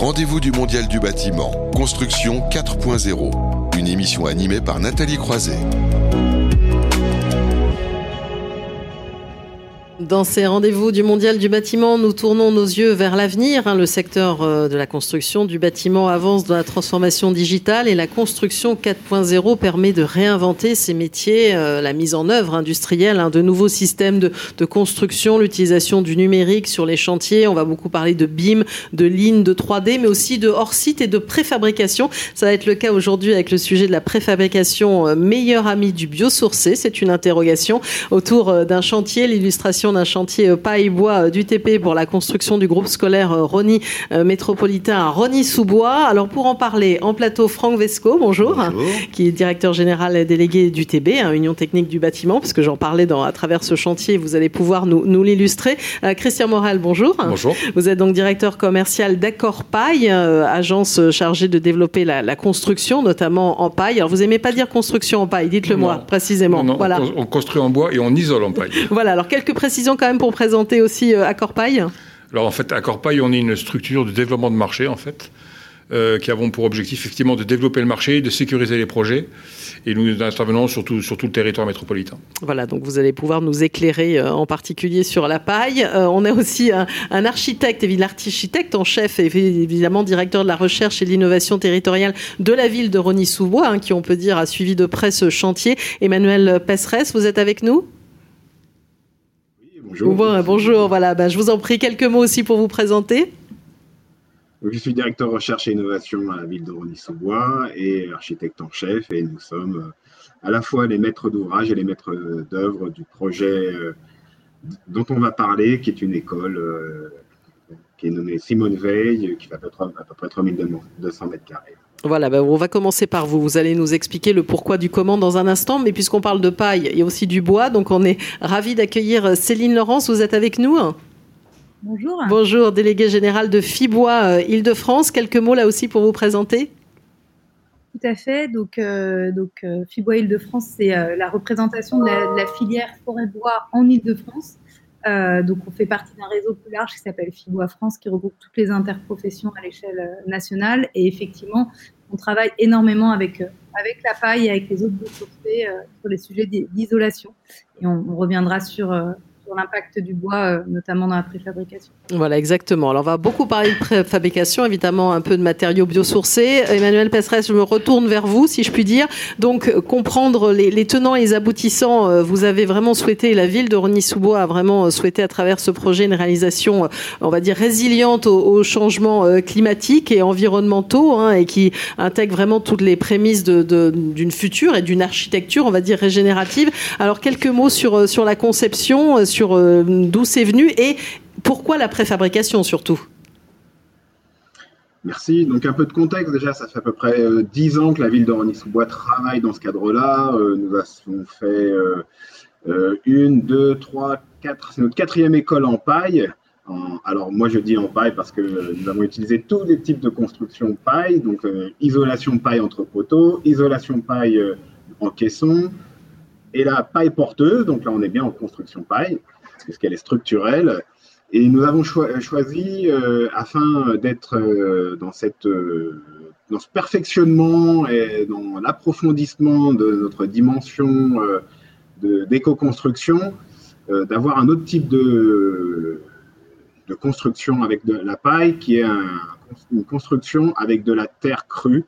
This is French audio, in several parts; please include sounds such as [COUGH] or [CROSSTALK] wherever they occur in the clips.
rendez-vous du Mondial du bâtiment, Construction 4.0, une émission animée par Nathalie Croiset. Dans ces rendez-vous du Mondial du bâtiment, nous tournons nos yeux vers l'avenir. Hein. Le secteur euh, de la construction du bâtiment avance dans la transformation digitale et la construction 4.0 permet de réinventer ces métiers, euh, la mise en œuvre industrielle hein, de nouveaux systèmes de, construction, l'utilisation du numérique sur les chantiers. On va beaucoup parler de BIM, de lignes, de 3D, mais aussi de hors-site et de préfabrication. Ça va être le cas aujourd'hui avec le sujet de la préfabrication euh, meilleur ami du biosourcé. C'est une interrogation autour d'un chantier, l'illustration d'un chantier euh, paille-bois euh, d'UTP pour la construction du groupe scolaire euh, Rony métropolitain à Rony-sous-Bois. Alors pour en parler, en plateau, Franck Vesco, bonjour, qui est directeur général délégué d'UTB, hein, Union technique du bâtiment, parce que j'en parlais dans, à travers ce chantier, vous allez pouvoir nous, nous l'illustrer. Christian Morel, bonjour. Bonjour. Vous êtes donc directeur commercial d'Accord Paille, agence chargée de développer la, construction, notamment en paille. Alors vous aimez pas dire construction en paille, dites-le moi précisément. Non, voilà. on construit en bois et on isole en paille. voilà, alors quelques précisions quand même pour présenter aussi euh, Accorpaille Alors en fait, Accorpaille, on est une structure de développement de marché en fait. Euh, qui avons pour objectif effectivement de développer le marché, de sécuriser les projets. Et nous intervenons sur tout, sur tout le territoire métropolitain. Voilà, donc vous allez pouvoir nous éclairer euh, en particulier sur la paille. on a aussi un, architecte, l'architecte en chef, et évidemment directeur de la recherche et de l'innovation territoriale de la ville de Rony-sous-Bois, hein, qui on peut dire a suivi de près ce chantier. Emmanuel Pesserès, vous êtes avec nous? Bonjour. bonjour, voilà, bah, je vous en prie quelques mots aussi pour vous présenter. je suis directeur recherche et innovation à la ville de Rony-sous-Bois et architecte en chef et nous sommes euh, à la fois les maîtres d'ouvrage et les maîtres d'œuvre du projet euh, dont on va parler, qui est une école euh, qui est nommée Simone Veil, qui fait à peu près, à peu près 3200 mètres carrés. Voilà, ben on va commencer par vous. Vous allez nous expliquer le pourquoi du comment dans un instant, mais puisqu'on parle de paille, il y a aussi du bois, donc on est ravi d'accueillir Céline Laurence. Vous êtes avec nous? Bonjour. Bonjour, déléguée générale de Fibois euh, Île-de-France. Quelques mots là aussi pour vous présenter? Tout à fait. Donc, euh, donc euh, Fibois Île-de-France, c'est la représentation de la, de la filière forêt-bois en Île-de-France. Euh, donc, on fait partie d'un réseau plus large qui s'appelle FIBOA France, qui regroupe toutes les interprofessions à l'échelle euh, nationale. Et effectivement, on travaille énormément avec, euh, avec la paille et avec les autres ressources sur les sujets d'isolation. Et on, on, reviendra sur, l'impact du bois, euh, notamment dans la préfabrication. Voilà, exactement. Alors, on va beaucoup parler de préfabrication, évidemment, un peu de matériaux biosourcés. Emmanuel Pesserès, je me retourne vers vous, si je puis dire. Donc, comprendre les, tenants et les aboutissants, euh, vous avez vraiment souhaité, la ville de Rony-sous-Bois a vraiment euh, souhaité, à travers ce projet, une réalisation, on va dire, résiliente aux, changements climatiques et environnementaux, hein, et qui intègre vraiment toutes les prémices d'une de, future et d'une architecture, on va dire, régénérative. Alors, quelques mots sur, sur la conception, sur euh, d'où c'est venu et pourquoi la préfabrication surtout? Merci. Donc un peu de contexte déjà, ça fait à peu près euh, dix ans que la ville de Rony-sous-Bois travaille dans ce cadre-là. Euh, nous avons fait une, deux, trois, quatre, c'est notre quatrième école en paille. alors moi je dis en paille parce que nous avons utilisé tous les types de construction paille, donc isolation paille entre poteaux, isolation paille en caisson, et la paille porteuse, donc là on est bien en construction paille, parce qu'elle est structurelle. Et nous avons choisi, euh, afin d'être euh, dans, euh, dans ce perfectionnement et dans l'approfondissement de notre dimension d'éco-construction, d'avoir un autre type de, de construction avec de la paille, qui est une construction avec de la terre crue,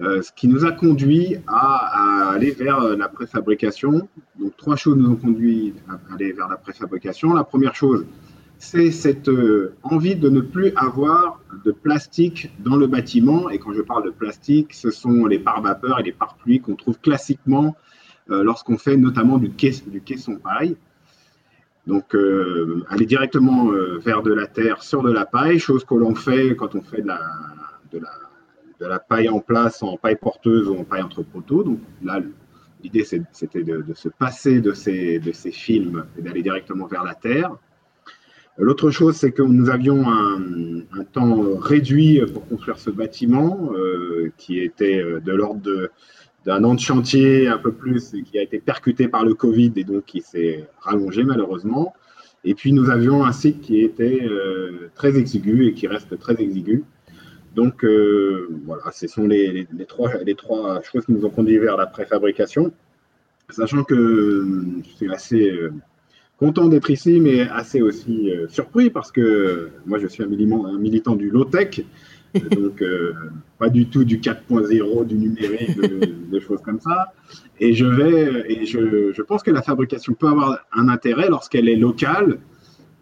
euh, ce qui nous a conduit à, aller vers euh, la préfabrication. Donc, trois choses nous ont conduit à aller vers la préfabrication. La première chose, c'est cette euh, envie de ne plus avoir de plastique dans le bâtiment. Et quand je parle de plastique, ce sont les pare-vapeurs et les pare-pluies qu'on trouve classiquement lorsqu'on fait notamment du, caisson, paille. Donc, aller directement vers de la terre sur de la paille, chose que l'on fait quand on fait de la de la paille en place en paille porteuse ou en paille entre poteaux. Donc là, l'idée c'était de, se passer de ces, films et d'aller directement vers la terre. L'autre chose, c'est que nous avions un, temps réduit pour construire ce bâtiment, euh, qui était euh, de l'ordre d'un an de chantier, un peu plus, qui a été percuté par le Covid et donc qui s'est rallongé malheureusement. Et puis nous avions un site qui était euh, très exigu et qui reste très exigu. Donc voilà, ce sont les, trois, choses qui nous ont conduit vers la préfabrication, sachant que je suis assez content d'être ici, mais assez aussi surpris parce que moi je suis un militant, du low-tech, donc pas du tout du 4.0, du numérique, des choses comme ça. Et je, pense que la fabrication peut avoir un intérêt lorsqu'elle est locale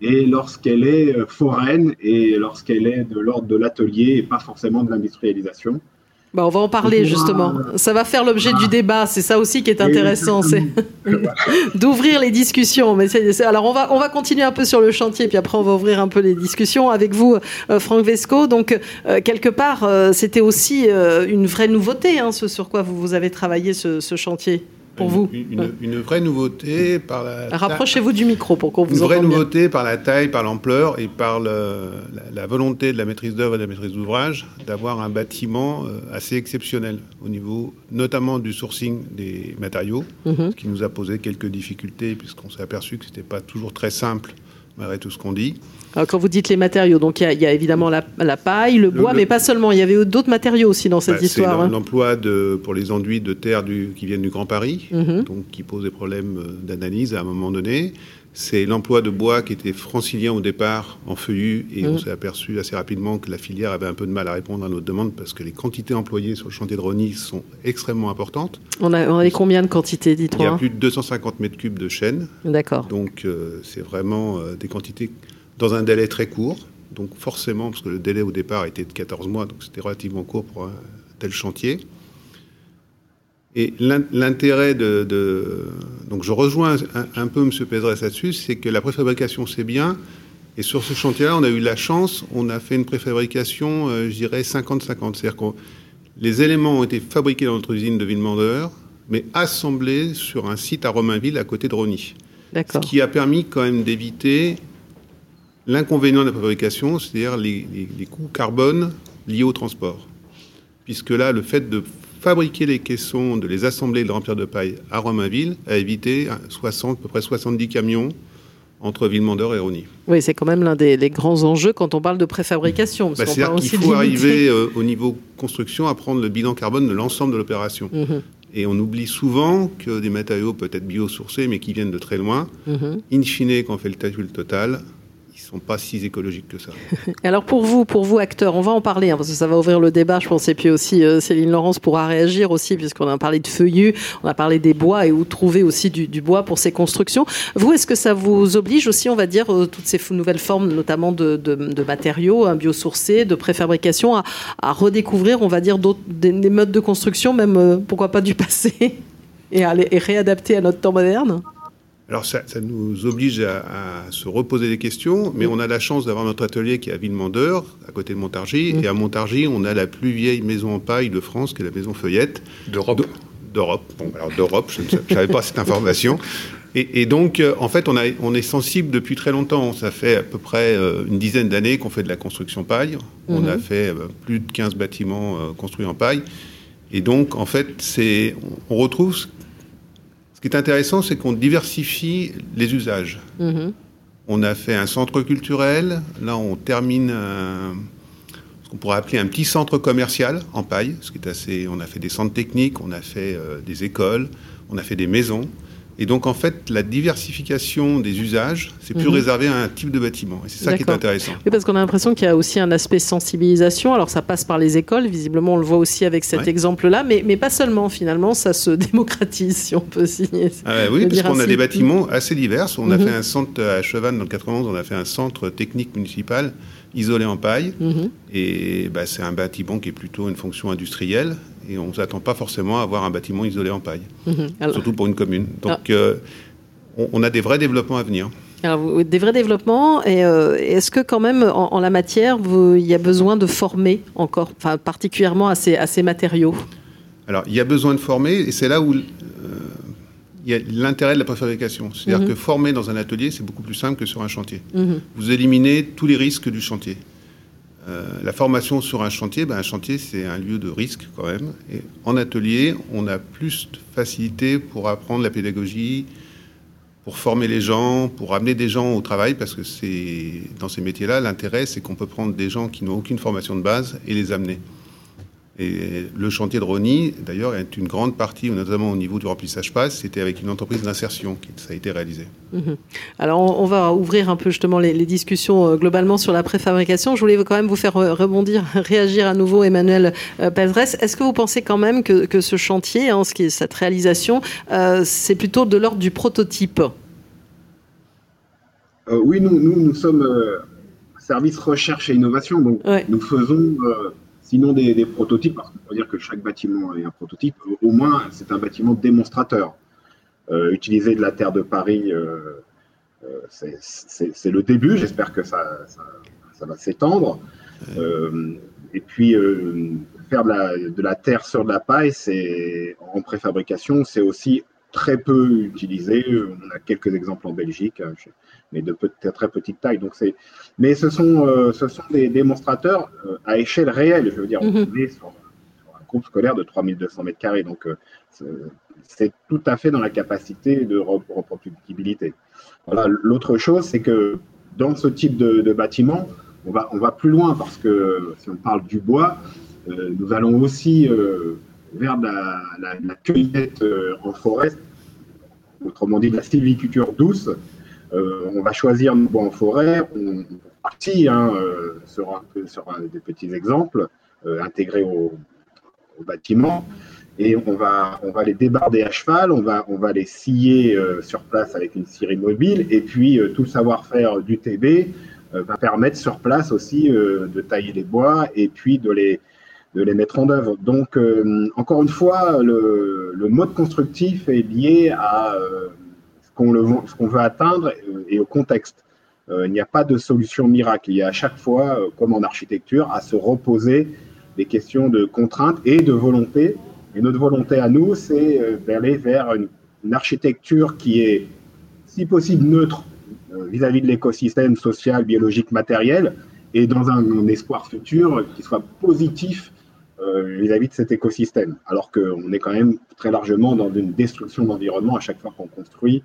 et lorsqu'elle est euh, foraine et lorsqu'elle est de l'ordre de l'atelier et pas forcément de l'industrialisation. Bah, on va en parler justement. Ça va faire l'objet du débat. C'est ça aussi qui est intéressant, c'est [LAUGHS] d'ouvrir les discussions. Mais alors on va on va continuer un peu sur le chantier, puis après on va ouvrir un peu les discussions avec vous, euh, Franck Vesco. Donc euh, quelque part, c'était aussi une vraie nouveauté, hein, ce sur quoi vous, vous avez travaillé ce chantier pour une, vous une, vraie nouveauté par la. Rapprochez-vous du micro pour qu'on vous Une vraie nouveauté par la taille, par l'ampleur et par la, volonté de la maîtrise d'œuvre et de la maîtrise d'ouvrage d'avoir un bâtiment euh, assez exceptionnel au niveau notamment du sourcing des matériaux, mhm. ce qui nous a posé quelques difficultés puisqu'on s'est aperçu que ce n'était pas toujours très simple malgré tout ce qu'on dit. Alors, quand vous dites les matériaux, donc il y, a évidemment la, paille, le bois, mais pas seulement. Il y avait d'autres matériaux aussi dans cette bah, histoire. C'est hein. l'emploi pour les enduits de terre du, qui viennent du Grand Paris, mhm. donc qui pose des problèmes euh, d'analyse à un moment donné. C'est l'emploi de bois qui était francilien au départ en feuillu et on mhm. s'est aperçu assez rapidement que la filière avait un peu de mal à répondre à notre demande parce que les quantités employées sur le chantier de Rony sont extrêmement importantes. On a, on combien de quantités, dites-moi Il y a plus de 250 mètres cubes de chêne. D'accord. Donc euh, c'est vraiment euh, des quantités dans un délai très court. Donc forcément, parce que le délai au départ était de 14 mois, donc c'était relativement court pour un tel chantier. Et l'intérêt de, Donc je rejoins un, peu M. Pédresse là-dessus, c'est que la préfabrication, c'est bien. Et sur ce chantier-là, on a eu la chance, on a fait une préfabrication, euh, je dirais, 50-50. C'est-à-dire que les éléments ont été fabriqués dans notre usine de Villemandeur, mais assemblés sur un site à Romainville, à côté de Rony. Ce qui a permis quand même d'éviter l'inconvénient de la fabrication, c'est-à-dire les, coûts carbone liés au transport. Puisque là, le fait de fabriquer les caissons, de les assembler, de remplir de paille à Romainville, a évité 60, à peu près 70 camions entre Villemandeur et Rony. Oui, c'est quand même l'un des grands enjeux quand on parle de préfabrication. Bah, C'est-à-dire qu'il faut arriver euh, au niveau construction à prendre le bilan carbone de l'ensemble de l'opération. Mhm. Et on oublie souvent que des matériaux peut-être biosourcés, mais qui viennent de très loin, mhm. in fine, quand on fait le calcul total, pas si écologiques que ça. Alors pour vous, pour vous acteurs, on va en parler hein, parce que ça va ouvrir le débat, je pense. Et puis aussi euh, Céline Laurence pourra réagir aussi puisqu'on a parlé de feuillus, on a parlé des bois et où trouver aussi du, bois pour ces constructions. Vous, est-ce que ça vous oblige aussi, on va dire, euh, toutes ces nouvelles formes, notamment de, matériaux hein, biosourcés, de préfabrication, à, redécouvrir, on va dire, des, des, modes de construction, même euh, pourquoi pas du [LAUGHS] passé, et à et réadapter à notre temps moderne? Alors ça, nous oblige à, se reposer des questions, mais on a la chance d'avoir notre atelier qui est à Villemandeur, à côté de Montargis, et à Montargis, on a la plus vieille maison en paille de France, qui est la maison Feuillette. D'Europe. D'Europe. Bon, alors d'Europe, je ne savais pas cette information. Et, donc, euh, en fait, on, a, on, est sensible depuis très longtemps. Ça fait à peu près euh, une dizaine d'années qu'on fait de la construction paille. On a mhm. fait euh, plus de 15 bâtiments construits en paille. Et donc, en fait, on retrouve ce qui est intéressant, c'est qu'on diversifie les usages. Mhm. On a fait un centre culturel. Là, on termine ce qu'on pourrait appeler un petit centre commercial en paille, ce qui est assez. On a fait des centres techniques, on a fait euh, des écoles, on a fait des maisons. Et donc, en fait, la diversification des usages, c'est plus mhm. réservé à un type de bâtiment. Et c'est ça qui est intéressant. Oui, parce qu'on a l'impression qu'il y a aussi un aspect sensibilisation. Alors, ça passe par les écoles, visiblement, on le voit aussi avec cet exemple-là, mais, mais pas seulement, finalement, ça se [LAUGHS] démocratise, si on peut signer. Ah oui, parce qu'on a des bâtiments assez divers. On a mhm. fait un centre à Chevannes, dans le 91, on a fait un centre technique municipal isolé en paille. Mhm. Et bah, c'est un bâtiment qui est plutôt une fonction industrielle et on ne s'attend pas forcément à avoir un bâtiment isolé en paille, mhm. surtout pour une commune. Donc ah. euh, on, a des vrais développements à venir. Alors, des vrais développements, et euh, est-ce que quand même en, la matière, il y a besoin de former encore, enfin, particulièrement à ces, à ces matériaux? Alors, il y a besoin de former, et c'est là où euh, il y a l'intérêt de la préfabrication. C'est-à-dire mhm. que former dans un atelier, c'est beaucoup plus simple que sur un chantier. Mhm. Vous éliminez tous les risques du chantier. Euh, la formation sur un chantier, ben un chantier c'est un lieu de risque quand même. Et en atelier, on a plus de facilité pour apprendre la pédagogie, pour former les gens, pour amener des gens au travail, parce que c'est dans ces métiers-là, l'intérêt, c'est qu'on peut prendre des gens qui n'ont aucune formation de base et les amener. Et le chantier de Rony, d'ailleurs, est une grande partie, notamment au niveau du remplissage passe, c'était avec une entreprise d'insertion que ça a été réalisé. Mhm. Alors, on, va ouvrir un peu justement les, discussions euh, globalement sur la préfabrication. Je voulais quand même vous faire rebondir, [LAUGHS] réagir à nouveau, Emmanuel euh, Est-ce que vous pensez quand même que, ce chantier, hein, ce qui est cette réalisation, euh, c'est plutôt de l'ordre du prototype? Euh, Oui, nous, nous, sommes service recherche et innovation, donc nous faisons sinon des, prototypes, parce qu'on peut dire que chaque bâtiment est un prototype, au moins c'est un bâtiment démonstrateur. Euh, utiliser de la terre de Paris, euh, euh, c'est le début, j'espère que ça, va s'étendre. et puis faire de la, terre sur de la paille, c'est en préfabrication, c'est aussi très peu utilisé. On a quelques exemples en Belgique, hein, mais de très petite taille. Donc c'est, mais ce sont, euh, ce sont des démonstrateurs euh, à échelle réelle. Je veux dire, on mhm. est sur, un groupe scolaire de 3200 mètres carrés, donc euh, c'est tout à fait dans la capacité de reproductibilité. Voilà. L'autre chose, c'est que dans ce type de, bâtiment, on va, on va plus loin parce que si on parle du bois, nous allons aussi vers la, la cueillette en forêt, autrement dit la sylviculture douce, euh, on va choisir nos bois en forêt, on, partit hein, euh, des petits exemples euh, intégrés au, bâtiment. Et on va, les débarder à cheval, on va, les scier sur place avec une scierie mobile, et puis tout savoir-faire du TB va permettre sur place aussi de tailler les bois et puis de les, de les mettre en œuvre. Donc, encore une fois, le, mode constructif est lié à ce qu'on veut atteindre et au contexte. Euh, il n'y a pas de solution miracle. Il y a à chaque fois, euh, comme en architecture, à se reposer des questions de contraintes et de volonté. Et notre volonté à nous, c'est euh, d'aller vers une, architecture qui est, si possible, neutre vis-à-vis de l'écosystème social, biologique, matériel, et dans un, espoir futur qui soit positif vis-à-vis de cet écosystème. Alors qu'on est quand même très largement dans une destruction d'environnement à chaque fois qu'on construit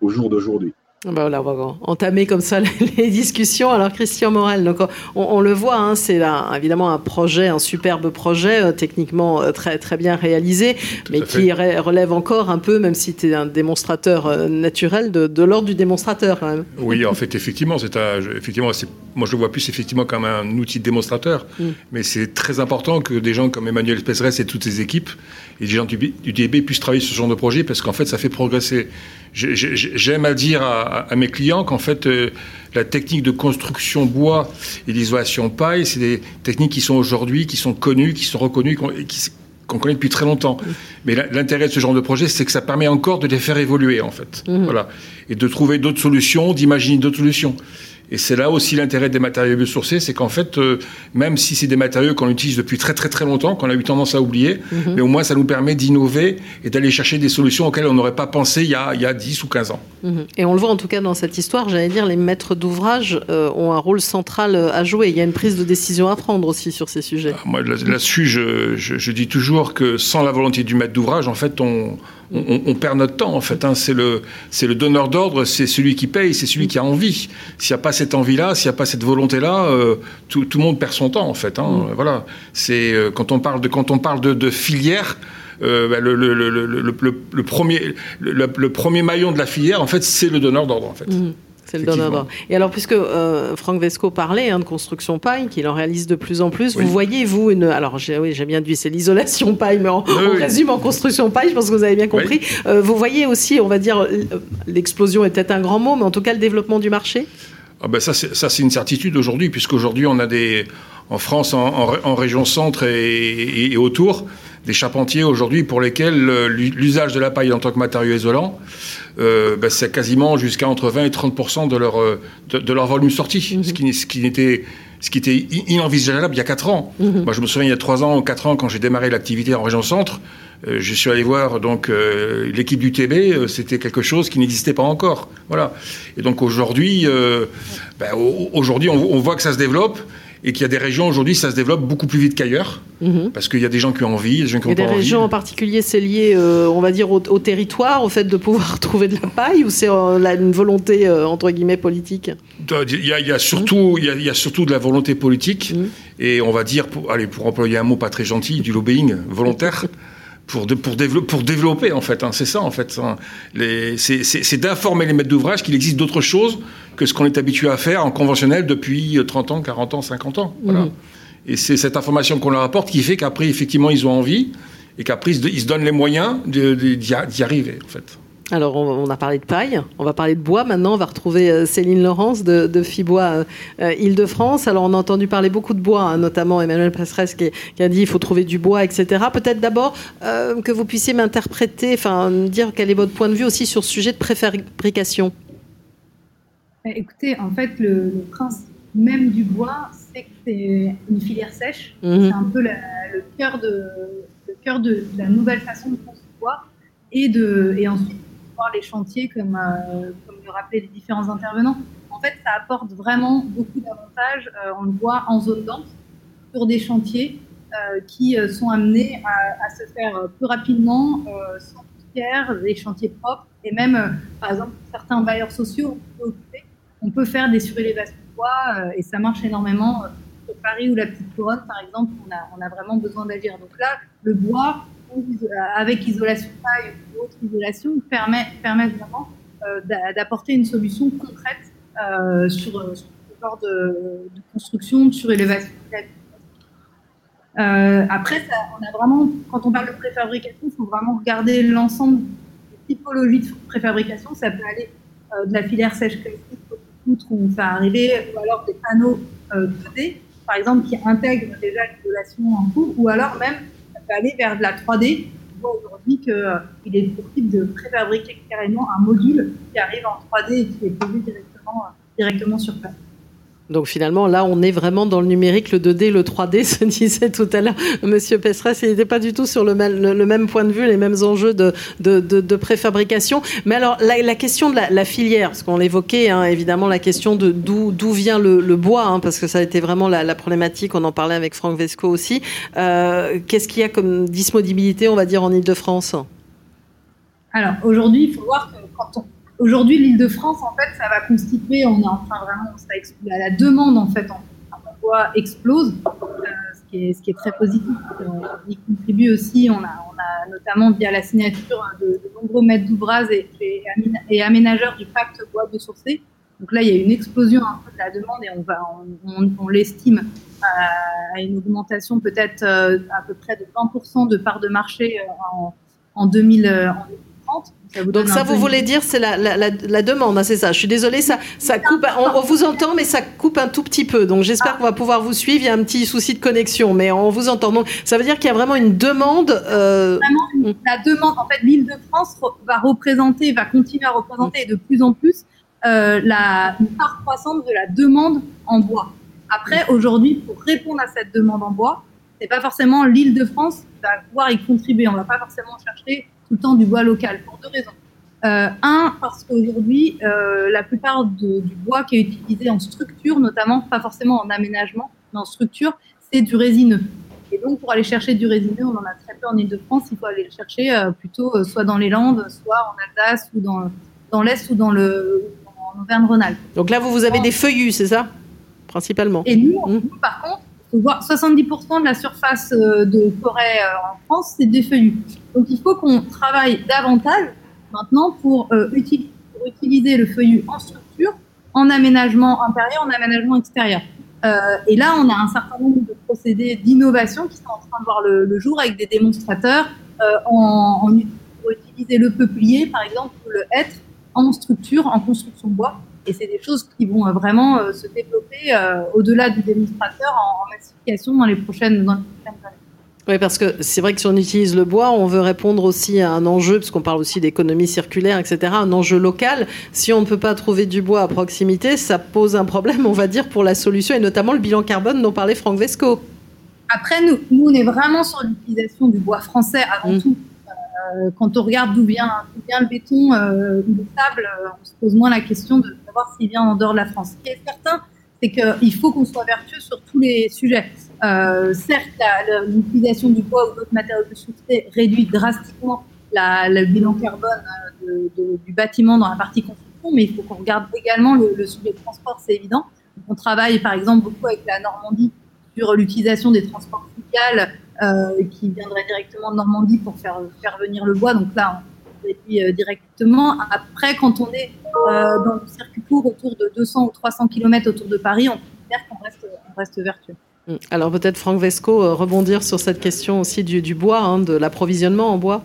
au jour d'aujourd'hui. Ben voilà, on va entamer comme ça [LAUGHS] les discussions. Alors Christian Morel, donc on, le voit, hein, c'est évidemment un projet, un superbe projet, euh, techniquement euh, très très bien réalisé, mais qui relève encore un peu, même si tu es un démonstrateur euh, naturel, de, l'ordre du démonstrateur quand même. Oui, en fait, effectivement, c'est effectivement, moi je le vois plus effectivement comme un outil de démonstrateur, mm. mais c'est très important que des gens comme Emmanuel Pézerès et toutes ses équipes et des gens du, du DB puissent travailler sur ce genre de projet parce qu'en fait, ça fait progresser. J'aime à dire à, mes clients qu'en fait, euh, la technique de construction bois et l'isolation paille, c'est des techniques qui sont aujourd'hui, qui sont connues, qui sont reconnues, qu'on connaît depuis très longtemps. Mais l'intérêt de ce genre de projet, c'est que ça permet encore de les faire évoluer, en fait. Mmh. Voilà. Et de trouver d'autres solutions, d'imaginer d'autres solutions. Et c'est là aussi l'intérêt des matériaux biosourcés, c'est qu'en fait, euh, même si c'est des matériaux qu'on utilise depuis très très très longtemps, qu'on a eu tendance à oublier, mhm. mais au moins ça nous permet d'innover et d'aller chercher des solutions auxquelles on n'aurait pas pensé il y, a, il y a 10 ou 15 ans. Mhm. Et on le voit en tout cas dans cette histoire, j'allais dire, les maîtres d'ouvrage euh, ont un rôle central euh, à jouer. Il y a une prise de décision à prendre aussi sur ces sujets. Ah, moi, là-dessus, je, je, dis toujours que sans la volonté du maître d'ouvrage, en fait, on on, perd notre temps en fait. Hein. C'est le c'est le donneur d'ordre, c'est celui qui paye, c'est celui qui a envie. S'il n'y a pas cette envie-là, s'il n'y a pas cette volonté-là, euh, tout, le monde perd son temps en fait. Hein. Mm. Voilà. C'est euh, quand on parle de quand on parle de, filière. Euh, bah, le, premier, le, premier maillon de la filière, en fait, c'est le donneur d'ordre, en fait. Mm. C'est le donneur Et alors, puisque euh, Franck Vesco parlait hein, de construction paille, qu'il en réalise de plus en plus, vous voyez, vous, une. Alors, j'ai oui, bien dit, c'est l'isolation paille, mais en, résume en construction paille, je pense que vous avez bien compris. Euh, vous voyez aussi, on va dire, l'explosion est peut-être un grand mot, mais en tout cas, le développement du marché? Ah ben ça, c'est une certitude aujourd'hui, puisqu'aujourd'hui, on a des. En France, en, région centre et autour, des charpentiers aujourd'hui pour lesquels euh, l'usage de la paille en tant que matériau isolant, euh, ben, c'est quasiment jusqu'à entre 20 et 30 de leur, euh, de, leur volume sorti, mhm. ce qui, ce qui n'était ce qui était inenvisageable il y a 4 ans. Mhm. Moi, je me souviens, il y a 3 ans ou 4 ans, quand j'ai démarré l'activité en région centre, je suis allé voir donc l'équipe du TB, c'était quelque chose qui n'existait pas encore. Voilà. Et donc aujourd'hui, ben, aujourd'hui, on, on, voit que ça se développe. Et qu'il y a des régions aujourd'hui, ça se développe beaucoup plus vite qu'ailleurs, mhm. parce qu'il y a des gens qui ont envie, des gens qui ont pas envie. des régions en particulier, c'est lié, euh, on va dire, au, territoire, au fait de pouvoir [LAUGHS] trouver de la paille, ou c'est euh, une volonté, euh, entre guillemets, politique? Il y, a, surtout, il, y a, surtout de la volonté politique, mhm. et on va dire, pour, allez, pour employer un mot pas très gentil, du lobbying volontaire. [LAUGHS] pour, pour, développer, pour développer, en fait. Hein, c'est ça, en fait. Hein. C'est d'informer les maîtres d'ouvrage qu'il existe d'autres choses que ce qu'on est habitué à faire en conventionnel depuis 30 ans, 40 ans, 50 ans. Voilà. Mhm. Et c'est cette information qu'on leur apporte qui fait qu'après, effectivement, ils ont envie et qu'après, ils se donnent les moyens d'y arriver, en fait. Alors, on, a parlé de paille, on va parler de bois maintenant. On va retrouver euh, Céline Laurence de, de Fibois euh, euh, Île-de-France. Alors, on a entendu parler beaucoup de bois, hein, notamment Emmanuel Pesseresse qui, a dit il faut trouver du bois, etc. Peut-être d'abord que vous puissiez m'interpréter, enfin, me dire quel est votre point de vue aussi sur ce sujet de préfabrication. Écoutez, en fait, le, principe même du bois, c'est que c'est une filière sèche. Mhm. C'est un peu le cœur de, la nouvelle façon de concevoir et de et ensuite les chantiers, comme, euh, le rappelaient les différents intervenants. En fait, ça apporte vraiment beaucoup d'avantages. Euh, on le voit en zone dense, sur des chantiers euh, qui sont amenés à, se faire plus rapidement, sans poussière, des chantiers propres, et même, par exemple, certains bailleurs sociaux, on peut, faire des surélévations de bois, et ça marche énormément. Sur Paris ou la Petite Couronne, par exemple, on a vraiment besoin d'agir. Donc là, le bois, avec isolation paille ou autre isolation, permet, permet vraiment euh, d'apporter une solution concrète euh, sur, euh, sur, ce genre de, construction, de surélévation. Euh, après, ça, on a vraiment, quand on parle de préfabrication, il faut vraiment regarder l'ensemble des typologies de préfabrication. Ça peut aller de la filière sèche classique poutre où fait arriver, ou alors des panneaux 2D, par exemple, qui intègrent déjà l'isolation en cours, ou alors même aller vers de la 3D. On voit aujourd'hui qu'il euh, est possible de préfabriquer carrément un module qui arrive en 3D et qui est posé directement, euh, directement sur place. Donc finalement, là, on est vraiment dans le numérique, le 2D, le 3D, [LAUGHS] se disait tout à l'heure Monsieur Pesseresse, il n'était pas du tout sur le même, le, même, point de vue, les mêmes enjeux de, de, de, préfabrication. Mais alors, la, question de la, filière, parce qu'on l'évoquait, hein, évidemment, la question de d'où vient le, le bois, hein, parce que ça a été vraiment la, problématique, on en parlait avec Franck Vesco aussi. Euh, qu'est-ce qu'il y a comme disponibilité, on va dire, en Ile-de-France Alors, aujourd'hui, il faut voir que quand on Aujourd'hui, l'Île-de-France, en fait, ça va constituer, on est en train vraiment, ça, la, la demande en fait en, bois explose, euh, ce, qui est, très positif. On y contribue aussi, on a, on a notamment via la signature de, nombreux maîtres d'ouvrage et, et, aménageurs du pacte bois de sourcé. Donc là, il y a une explosion de la demande et on, l'estime à, une augmentation peut-être euh, à peu près de 20% de part de marché euh, en, en, 2000, en 2030. Donc ça, vous voulez dire, c'est la, la, la, demande, hein, c'est ça. Je suis désolée, ça, ça coupe. On, vous entend, mais ça coupe un tout petit peu. Donc j'espère qu'on va pouvoir vous suivre. Il y a un petit souci de connexion, mais on vous entend. Donc ça veut dire qu'il y a vraiment une demande. Euh... Vraiment, la demande. En fait, l'Île-de-France va représenter, va continuer à représenter de plus en plus euh, la part croissante de la demande en bois. Après, aujourd'hui, pour répondre à cette demande en bois, c'est pas forcément l'Île-de-France qui va pouvoir y contribuer. On va pas forcément chercher tout le temps du bois local pour deux raisons. Euh, un, parce qu'aujourd'hui, euh, la plupart du bois qui est utilisé en structure, notamment pas forcément en aménagement, mais en structure, c'est du résineux. Et donc, pour aller chercher du résineux, on en a très peu en Ile-de-France. Il faut aller le chercher euh, plutôt soit dans les Landes, soit en Alsace, ou dans, dans l'Est, ou dans le en Auvergne-Rhône-Alpes. Donc là, vous, vous avez des feuillus, c'est ça Principalement? Et nous, mmh. par contre, 70% de la surface de forêt en France, c'est des feuillus. Donc il faut qu'on travaille davantage maintenant pour, euh, utiliser, le feuillu en structure, en aménagement intérieur, en aménagement extérieur. Euh, et là, on a un certain nombre de procédés d'innovation qui sont en train de voir le, jour avec des démonstrateurs euh, pour utiliser le peuplier, par exemple, ou le hêtre en structure, en construction bois. Et c'est des choses qui vont vraiment se développer au-delà du démonstrateur en, en, massification dans les prochaines, dans les prochaines années. Oui, parce que c'est vrai que si on utilise le bois, on veut répondre aussi à un enjeu, parce qu'on parle aussi d'économie circulaire, etc., un enjeu local. Si on ne peut pas trouver du bois à proximité, ça pose un problème, on va dire, pour la solution, et notamment le bilan carbone dont parlait Franck Vesco. Après, nous, nous on est vraiment sur l'utilisation du bois français avant mmh. tout. Euh, quand on regarde d'où vient, vient, le béton euh, ou le sable, euh, on se pose moins la question de savoir s'il vient en dehors de la France. Ce qui est certain, c'est qu'il faut qu'on soit vertueux sur tous les sujets. Euh, certes, l'utilisation du bois ou d'autres matériaux de soutien réduit drastiquement le bilan carbone euh, du bâtiment dans la partie construction, mais il faut qu'on regarde également le, sujet de transport, c'est évident. On travaille par exemple beaucoup avec la Normandie sur l'utilisation des transports fluviales euh, qui viendraient directement de Normandie pour faire, faire venir le bois. Donc là, réduit euh, directement. Après, quand on est dans le circuit court autour de 200 ou 300 km autour de Paris, on considère qu'on reste, on reste vertueux. Mm. Alors peut-être Franck Vesco, rebondir sur cette question aussi du, bois, hein, de l'approvisionnement en bois.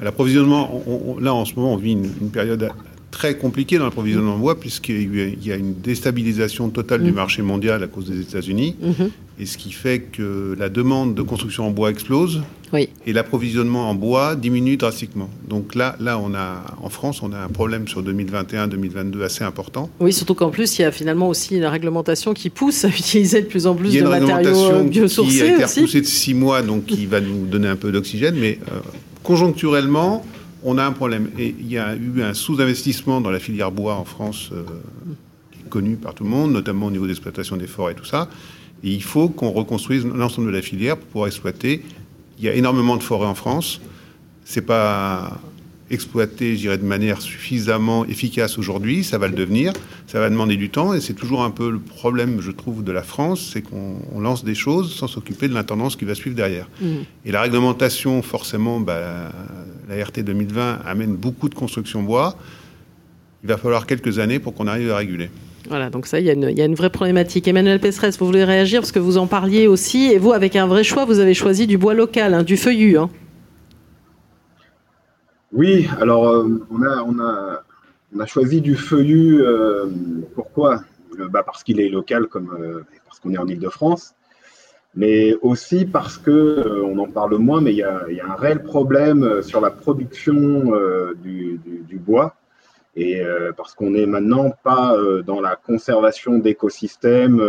L'approvisionnement, là en ce moment, on vit une, période très compliquée dans l'approvisionnement en bois, puisqu'il y a une déstabilisation totale du mm. marché mondial à cause des États-Unis, mm-hmm. et ce qui fait que la demande de construction en bois explose, et l'approvisionnement en bois diminue drastiquement. Donc là, là on a, en France, on a un problème sur 2021-2022 assez important. Oui, surtout qu'en plus, il y a finalement aussi une réglementation qui pousse à utiliser de plus en plus de matériaux biosourcés. Qui a été repoussée de six mois, donc qui va nous donner un peu d'oxygène, mais euh, conjoncturellement, on a un problème. Et il y a eu un sous-investissement dans la filière bois en France, euh, connu par tout le monde, notamment au niveau d'exploitation des forêts et tout ça. Il faut qu'on reconstruise l'ensemble de la filière pour pouvoir exploiter. Il y a énormément de forêts en France. C'est pas exploité, je dirais, de manière suffisamment efficace aujourd'hui. Ça va le devenir. Ça va demander du temps. Et c'est toujours un peu le problème, je trouve, de la France, c'est qu'on lance des choses sans s'occuper de l'intendance qui va suivre derrière. Mmh. Et la réglementation, forcément, bah, la RT 2020 amène beaucoup de construction bois. Il va falloir quelques années pour qu'on arrive à réguler. Voilà, donc ça, il y, a une, vraie problématique. Emmanuel Pesseresse, vous voulez réagir parce que vous en parliez aussi, et vous, avec un vrai choix, vous avez choisi du bois local, hein, du feuillu. Hein. Oui, alors euh, on, a, on, a, on, a, choisi du feuillu. Euh, pourquoi? Euh, bah Parce qu'il est local, comme parce qu'on est en Ile-de-France, mais aussi parce que on en parle moins, mais il y, a, y a un réel problème sur la production du, du, bois. Et parce qu'on n'est maintenant pas dans la conservation d'écosystèmes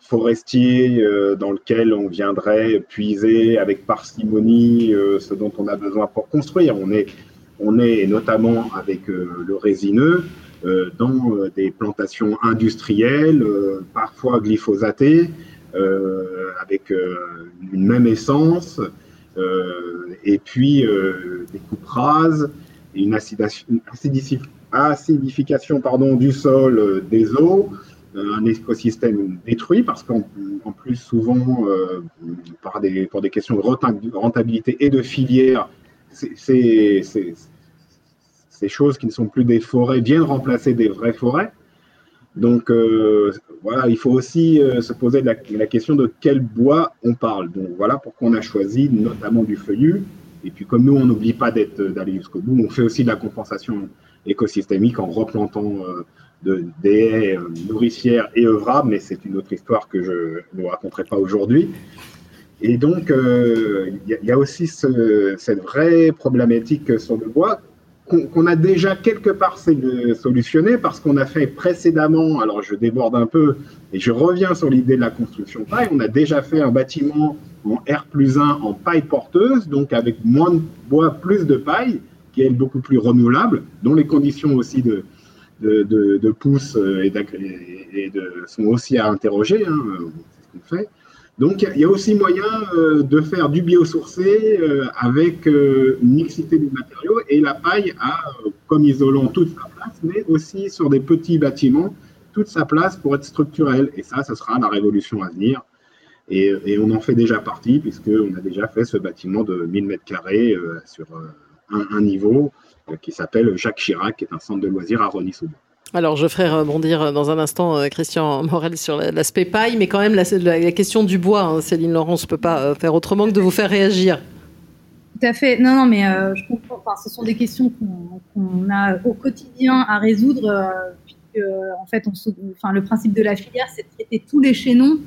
forestiers dans lequel on viendrait puiser avec parcimonie ce dont on a besoin pour construire. On est on est notamment avec euh, le résineux euh, dans euh, des plantations industrielles, parfois glyphosatées, avec une même essence, et puis des coupes rases, une acidification du sol, des eaux, un écosystème détruit parce qu'en plus souvent par des, pour des questions de rentabilité et de filière, ces choses qui ne sont plus des forêts viennent remplacer des vraies forêts. Donc euh, voilà, il faut aussi euh, se poser la, question de quel bois on parle. Donc voilà pourquoi on a choisi notamment du feuillu. Et puis comme nous, on n'oublie pas d'aller jusqu'au bout, on fait aussi de la compensation écosystémique en replantant euh, de, des haies nourricières et œuvrables, mais c'est une autre histoire que je ne raconterai pas aujourd'hui. Et donc, il y, a aussi cette vraie problématique sur le bois qu'on a déjà quelque part solutionné parce qu'on a fait précédemment, alors je déborde un peu et je reviens sur l'idée de la construction paille, on a déjà fait un bâtiment en R plus 1 en paille porteuse, donc avec moins de bois, plus de paille, qui est beaucoup plus renouvelable, dont les conditions aussi de, de, de, pousse et, et sont aussi à interroger, hein, fait. Donc, il y a aussi moyen euh, de faire du biosourcé euh, avec euh, une mixité des matériaux et la paille a, comme isolant, toute sa place, mais aussi sur des petits bâtiments, toute sa place pour être structurelle. Et ça, ce sera la révolution à venir. Et, on en fait déjà partie, puisqu'on a déjà fait ce bâtiment de 1000 m2 sur un, niveau qui s'appelle Jacques Chirac, qui est un centre de loisirs à Rony-sous-Bois. Alors, je ferai rebondir dans un instant euh, Christian Morel sur l'aspect paille, mais quand même la, la question du bois, hein, Céline Laurence ne peut pas euh, faire autrement que de vous faire réagir. Tout à fait. Non, non, mais euh, je comprends. Enfin, ce sont des questions qu'on a au quotidien à résoudre, en fait, le principe de la filière, c'est de traiter tous les chaînons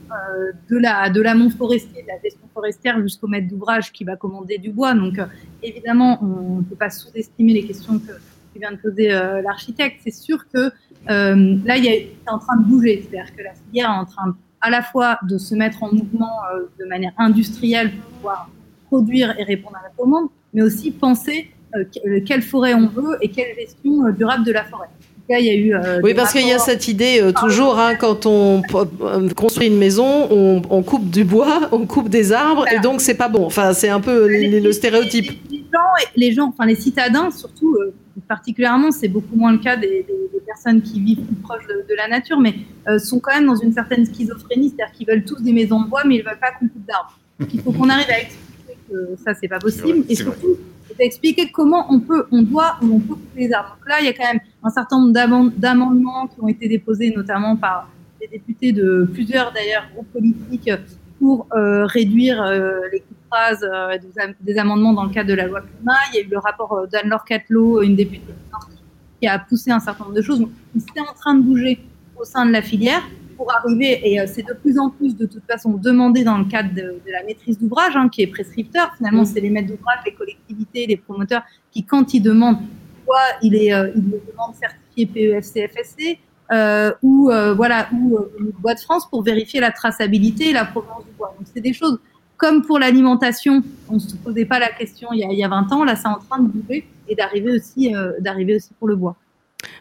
de la de l'amont forestier, de la gestion forestière jusqu'au maître d'ouvrage qui va commander du bois. Donc, évidemment, on ne peut pas sous-estimer les questions que vient de poser euh, l'architecte, c'est sûr que euh, là, il est en train de bouger. C'est-à-dire que la filière est en train à la fois de se mettre en mouvement euh, de manière industrielle pour pouvoir produire et répondre à la commande, mais aussi penser quelle forêt on veut et quelle gestion durable de la forêt. Cas, il y a eu. oui, parce qu'il y a cette idée toujours, hein, quand on construit une maison, on, coupe du bois, [LAUGHS] on coupe des arbres, et donc c'est pas bon. Enfin, c'est un peu le stéréotype. Les, gens, les gens, enfin les citadins surtout, particulièrement, c'est beaucoup moins le cas des, personnes qui vivent plus proche de, la nature, mais sont quand même dans une certaine schizophrénie, c'est-à-dire qu'ils veulent tous des maisons de bois, mais ils veulent pas qu'on coupe d'arbres. Il faut qu'on arrive à expliquer que ça, c'est pas possible. et surtout, d'expliquer comment on peut, on doit ou on peut couper les arbres. Donc là, il y a quand même un certain nombre d'amendements qui ont été déposés, notamment par des députés de plusieurs d'ailleurs groupes politiques pour euh, réduire euh, les coupes euh, des, amendements dans le cadre de la loi climat. Il y a eu le rapport d'Anne-Laure Catelot, une députée qui a poussé un certain nombre de choses. Donc, c'est en train de bouger au sein de la filière pour arriver, et euh, c'est de plus en plus de toute façon demandé dans le cadre de, la maîtrise d'ouvrage, hein, qui est prescripteur. Finalement, mm. c'est les maîtres d'ouvrage, les collectivités, les promoteurs qui, quand ils demandent, soit il est, euh, ils le demandent certifié PEFC, FSC, euh, ou voilà, ou Bois de France pour vérifier la traçabilité et la provenance du bois. Donc c'est des choses comme pour l'alimentation, on ne se posait pas la question il y, a, il y a 20 ans, là c'est en train de bouger et d'arriver aussi, d'arriver aussi pour le bois.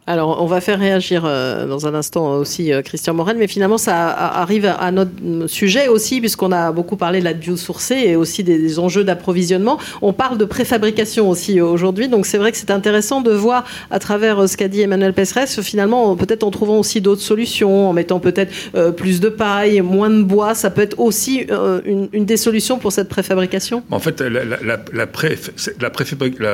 Alors, on va faire réagir euh, dans un instant aussi euh, Christian Morel, mais finalement, ça arrive à notre sujet aussi, puisqu'on a beaucoup parlé de la biosourcée et aussi des, enjeux d'approvisionnement. On parle de préfabrication aussi aujourd'hui, donc c'est vrai que c'est intéressant de voir à travers euh, ce qu'a dit Emmanuel Pesserès, finalement, peut-être en trouvant aussi d'autres solutions, en mettant peut-être plus de paille, moins de bois, ça peut être aussi une, des solutions pour cette préfabrication En fait, la,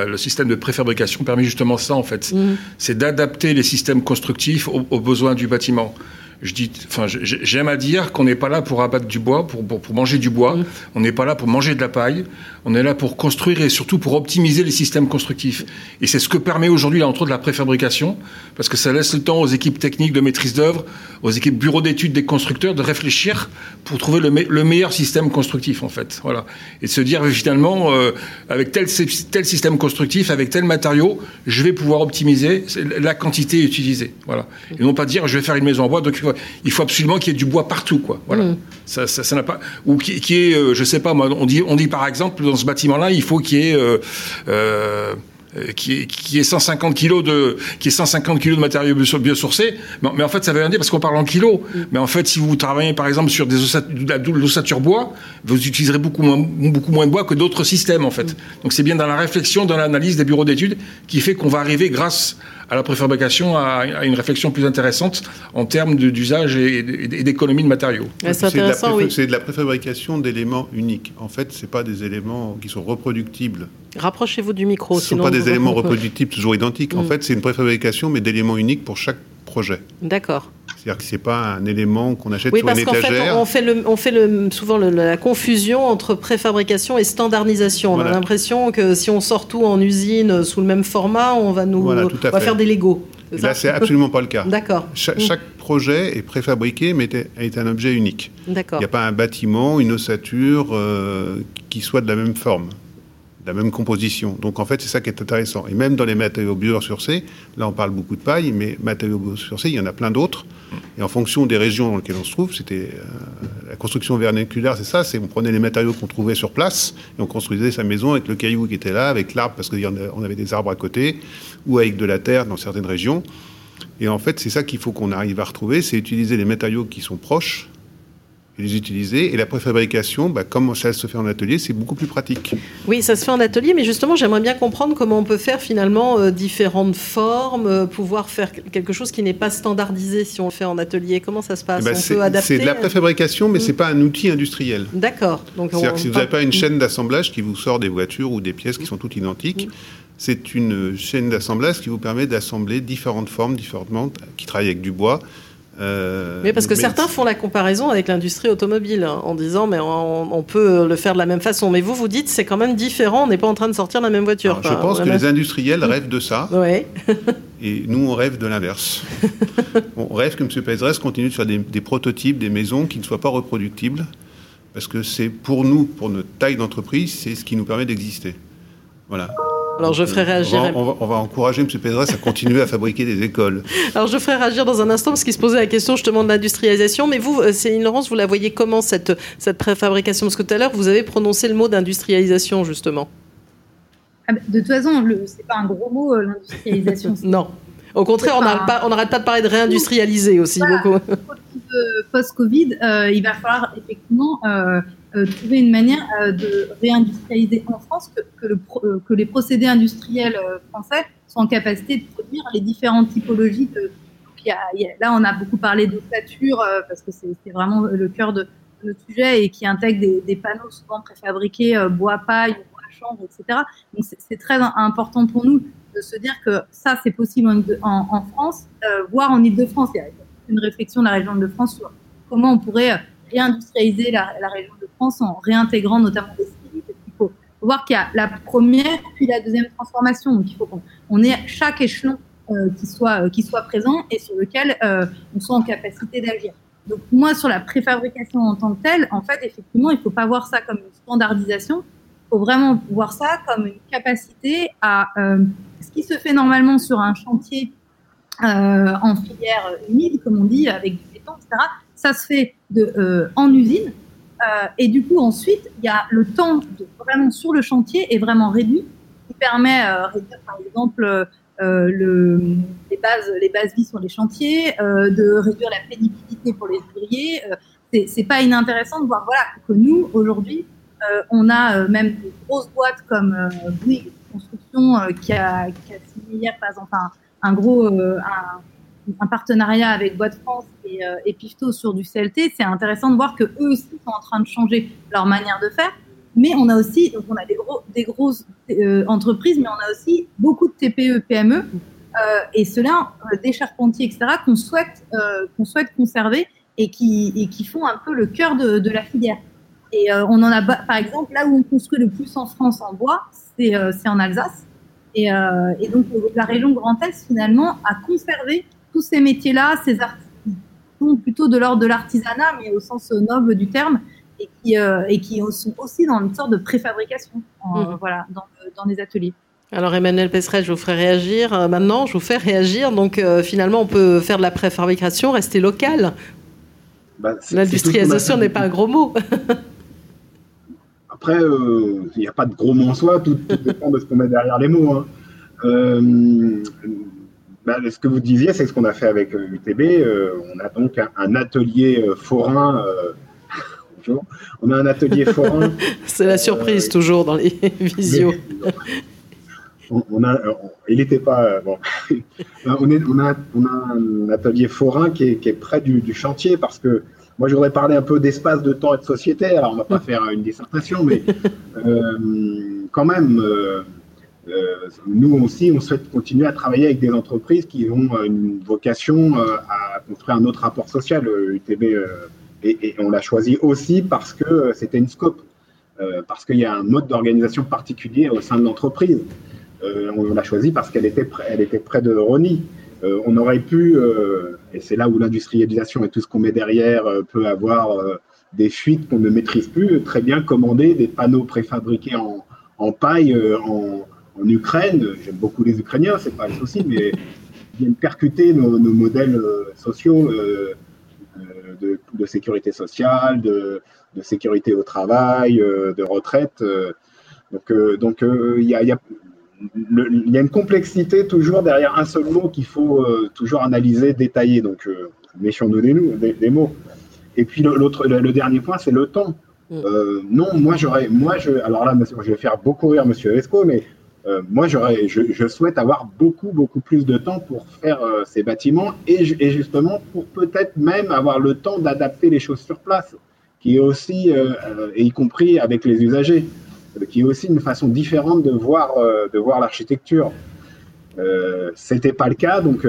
le système de préfabrication permet justement ça, en fait. Mmh. C'est d'adapter les systèmes constructifs aux, besoins du bâtiment je dis, enfin, j'aime à dire qu'on n'est pas là pour abattre du bois, pour, pour, manger du bois. Mmh. On n'est pas là pour manger de la paille. On est là pour construire et surtout pour optimiser les systèmes constructifs. Et c'est ce que permet aujourd'hui, entre autres, la préfabrication, parce que ça laisse le temps aux équipes techniques de maîtrise d'œuvre, aux équipes bureaux d'études des constructeurs de réfléchir pour trouver le, le, meilleur système constructif, en fait. Voilà. Et de se dire, finalement, euh, avec tel, tel système constructif, avec tel matériau, je vais pouvoir optimiser la quantité utilisée. Voilà. Et non pas dire, je vais faire une maison en bois, donc il faut absolument qu'il y ait du bois partout, quoi. Voilà. Mm. Ça, ça, n'a pas. Ou qui, qui est, euh, je sais pas, moi, on dit, on dit par exemple dans ce bâtiment-là, il faut qu'il y ait euh, euh, qui est, qui est 150 kilos de qui est 150 kilos de matériaux biosourcés mais, mais en fait ça veut rien dire parce qu'on parle en kilos mm. mais en fait si vous travaillez par exemple sur des de l'ossature bois vous utiliserez beaucoup moins beaucoup moins de bois que d'autres systèmes en fait mm. donc c'est bien dans la réflexion dans l'analyse des bureaux d'études qui fait qu'on va arriver grâce à la préfabrication à, une réflexion plus intéressante en termes d'usage et, d'économie de matériaux. c'est intéressant, oui. C'est de la préfabrication d'éléments uniques. En fait, ce pas des éléments qui sont reproductibles. Rapprochez-vous du micro. Ce ne sont pas des éléments reproductibles toujours identiques. En mm. fait, c'est une préfabrication, mais d'éléments uniques pour chaque projet. D'accord. C'est-à-dire que ce n'est pas un élément qu'on achète sur une étagère. Oui, parce qu'en fait, on fait, le, souvent la confusion entre préfabrication et standardisation. On a l'impression que si on sort tout en usine sous le même format, on va, nous, va faire des Legos. Là, c'est absolument pas le cas. D'accord. Mm. chaque projet est préfabriqué, mais est, un objet unique. D'accord. Il n'y a pas un bâtiment, une ossature euh, qui soit de la même forme la même composition. Donc en fait, c'est ça qui est intéressant. Et même dans les matériaux biosourcés, là on parle beaucoup de paille, mais matériaux biosourcés, il y en a plein d'autres. Et en fonction des régions dans lesquelles on se trouve, c'était euh, la construction vernaculaire, c'est ça, c'est on prenait les matériaux qu'on trouvait sur place et on construisait sa maison avec le caillou qui était là, avec l'arbre parce qu'on avait des arbres à côté, ou avec de la terre dans certaines régions. Et en fait, c'est ça qu'il faut qu'on arrive à retrouver, c'est utiliser les matériaux qui sont proches les utiliser. Et la préfabrication, bah, comme ça se fait en atelier, c'est beaucoup plus pratique. Oui, ça se fait en atelier, mais justement, j'aimerais bien comprendre comment on peut faire finalement euh, différentes formes, euh, pouvoir faire quelque chose qui n'est pas standardisé si on le fait en atelier. Comment ça se passe eh ben, On peut adapter C'est de la euh, préfabrication, mais ce c'est mm. pas un outil industriel. D'accord. C'est-à-dire que si vous n'avez pas une chaîne d'assemblage qui vous sort des voitures ou des pièces qui sont toutes identiques, mm. c'est une chaîne d'assemblage qui vous permet d'assembler différentes formes, différentes, qui travaillent avec du bois. Euh, mais parce que certains font la comparaison avec l'industrie automobile hein, en disant mais on, peut le faire de la même façon. Mais vous vous dites c'est quand même différent. On n'est pas en train de sortir la même voiture. je pense que les industriels rêvent de ça. Oui. [LAUGHS] et nous on rêve de l'inverse. [LAUGHS] on rêve que M. Pézres continue de faire des, des, prototypes, des maisons qui ne soient pas reproductibles, parce que c'est pour nous, pour notre taille d'entreprise, c'est ce qui nous permet d'exister. Voilà. Alors je ferai réagir. On va, encourager M. Pédras à continuer à fabriquer des écoles. [LAUGHS] Alors je ferai réagir dans un instant parce qu'il se posait la question justement de l'industrialisation. Mais vous, euh, Céline Laurence, vous la voyez comment cette, cette préfabrication? Parce que tout à l'heure, vous avez prononcé le mot d'industrialisation justement. Ah, de toute façon, ce n'est pas un gros mot, euh, l'industrialisation. [LAUGHS] non. Au contraire, on n'arrête pas, pas, de parler de réindustrialiser aussi beaucoup. Post-Covid, il va falloir effectivement trouver une manière de réindustrialiser en France, que, que, le, que les procédés industriels français sont en capacité de produire les différentes typologies de, là, on a beaucoup parlé d'ossature euh, parce que c'est vraiment le cœur de, notre sujet et qui intègre des, panneaux souvent préfabriqués, euh, bois paille, bois chambre, etc. Donc c'est très important pour nous de se dire que ça, c'est possible en, France, euh, voire en Ile-de-France. Il y a une réflexion de la région de France sur comment on pourrait réindustrialiser la, région de France en réintégrant notamment des. Il faut voir qu'il y a la première puis la deuxième transformation. Donc il faut qu'on ait chaque échelon euh, qui, soit, euh, qui soit présent et sur lequel euh, on soit en capacité d'agir. Donc moi, sur la préfabrication en tant que telle, en fait, effectivement, il ne faut pas voir ça comme une standardisation, il faut vraiment voir ça comme une capacité à ce qui se fait normalement sur un chantier en filière humide, comme on dit, avec du béton, etc. Ça se fait de, en usine. et du coup, ensuite, il y a le temps vraiment sur le chantier est vraiment réduit, qui permet, réduire, par exemple, euh, le, les bases, les bases vie sur les chantiers, euh, de réduire la pénibilité pour les ouvriers. Euh, c'est pas inintéressant de voir voilà que nous aujourd'hui on a même des grosses boîtes comme Bouygues Construction qui a, qui, a, signé hier par exemple un, gros un, partenariat avec Boîte France et, et Pifto sur du CLT. C'est intéressant de voir que eux aussi sont en train de changer leur manière de faire mais on a aussi, donc on a des, gros, des grosses euh, entreprises, mais on a aussi beaucoup de TPE, PME, euh, et cela, euh, des charpentiers, etc., qu'on souhaite, qu'on souhaite conserver et qui, et qui font un peu le cœur de, de la filière. Et on en a, par exemple, là où on construit le plus en France en bois, c'est en Alsace. Et, et, donc, la région Grand Est, finalement, a conservé tous ces métiers-là, ces artistes sont plutôt de l'ordre de l'artisanat, mais au sens noble du terme, et qui, euh, et qui sont aussi dans une sorte de préfabrication mmh. voilà, dans, dans les ateliers. Alors Emmanuel Pesseret, je vous ferai réagir. Euh, maintenant, je vous fais réagir. Donc euh, finalement, on peut faire de la préfabrication, rester local. Bah, L'industrialisation n'est pas un gros mot. [LAUGHS] Après, il n'y a pas de gros mots en soi, tout, dépend de ce qu'on met derrière les mots. Hein. Bah, ce que vous disiez, c'est ce qu'on a fait avec UTB. on a donc un, un atelier forain [LAUGHS] on a un atelier forain. [LAUGHS] C'est la surprise euh, toujours dans les [LAUGHS] visios. On, a, il n'était pas. Euh, bon. on, est, on, a, on, a, un atelier forain qui est, près du, chantier parce que moi, je voudrais parler un peu d'espace, de temps et de société. Alors, on ne va pas faire une dissertation, mais euh, quand même, nous aussi, on souhaite continuer à travailler avec des entreprises qui ont une vocation à construire un autre rapport social. UTB et, on l'a choisi aussi parce que euh, c'était une scope, euh, parce qu'il y a un mode d'organisation particulier au sein de l'entreprise. Euh, on l'a choisi parce qu'elle était, elle était près de Rony. on aurait pu, et c'est là où l'industrialisation et tout ce qu'on met derrière peut avoir des fuites qu'on ne maîtrise plus, très bien commander des panneaux préfabriqués en, paille en, Ukraine. J'aime beaucoup les Ukrainiens, c'est pas le souci, mais viennent percuter nos, nos modèles sociaux de, sécurité sociale, de, sécurité au travail, euh, de retraite. Euh, donc, euh, donc il y a, y, a, une complexité toujours derrière un seul mot qu'il faut toujours analyser, détailler. Donc, méfions-nous des, des, mots. Et puis l'autre, le, dernier point, c'est le temps. Mm. non, moi j'aurais, moi je, alors là, je vais faire beaucoup rire Monsieur Esco, mais euh, moi, j'aurais, je, souhaite avoir beaucoup, beaucoup plus de temps pour faire euh, ces bâtiments et, justement pour peut-être même avoir le temps d'adapter les choses sur place, qui est aussi, euh, et y compris avec les usagers, qui est aussi une façon différente de voir, de voir l'architecture. Euh, C'était pas le cas, donc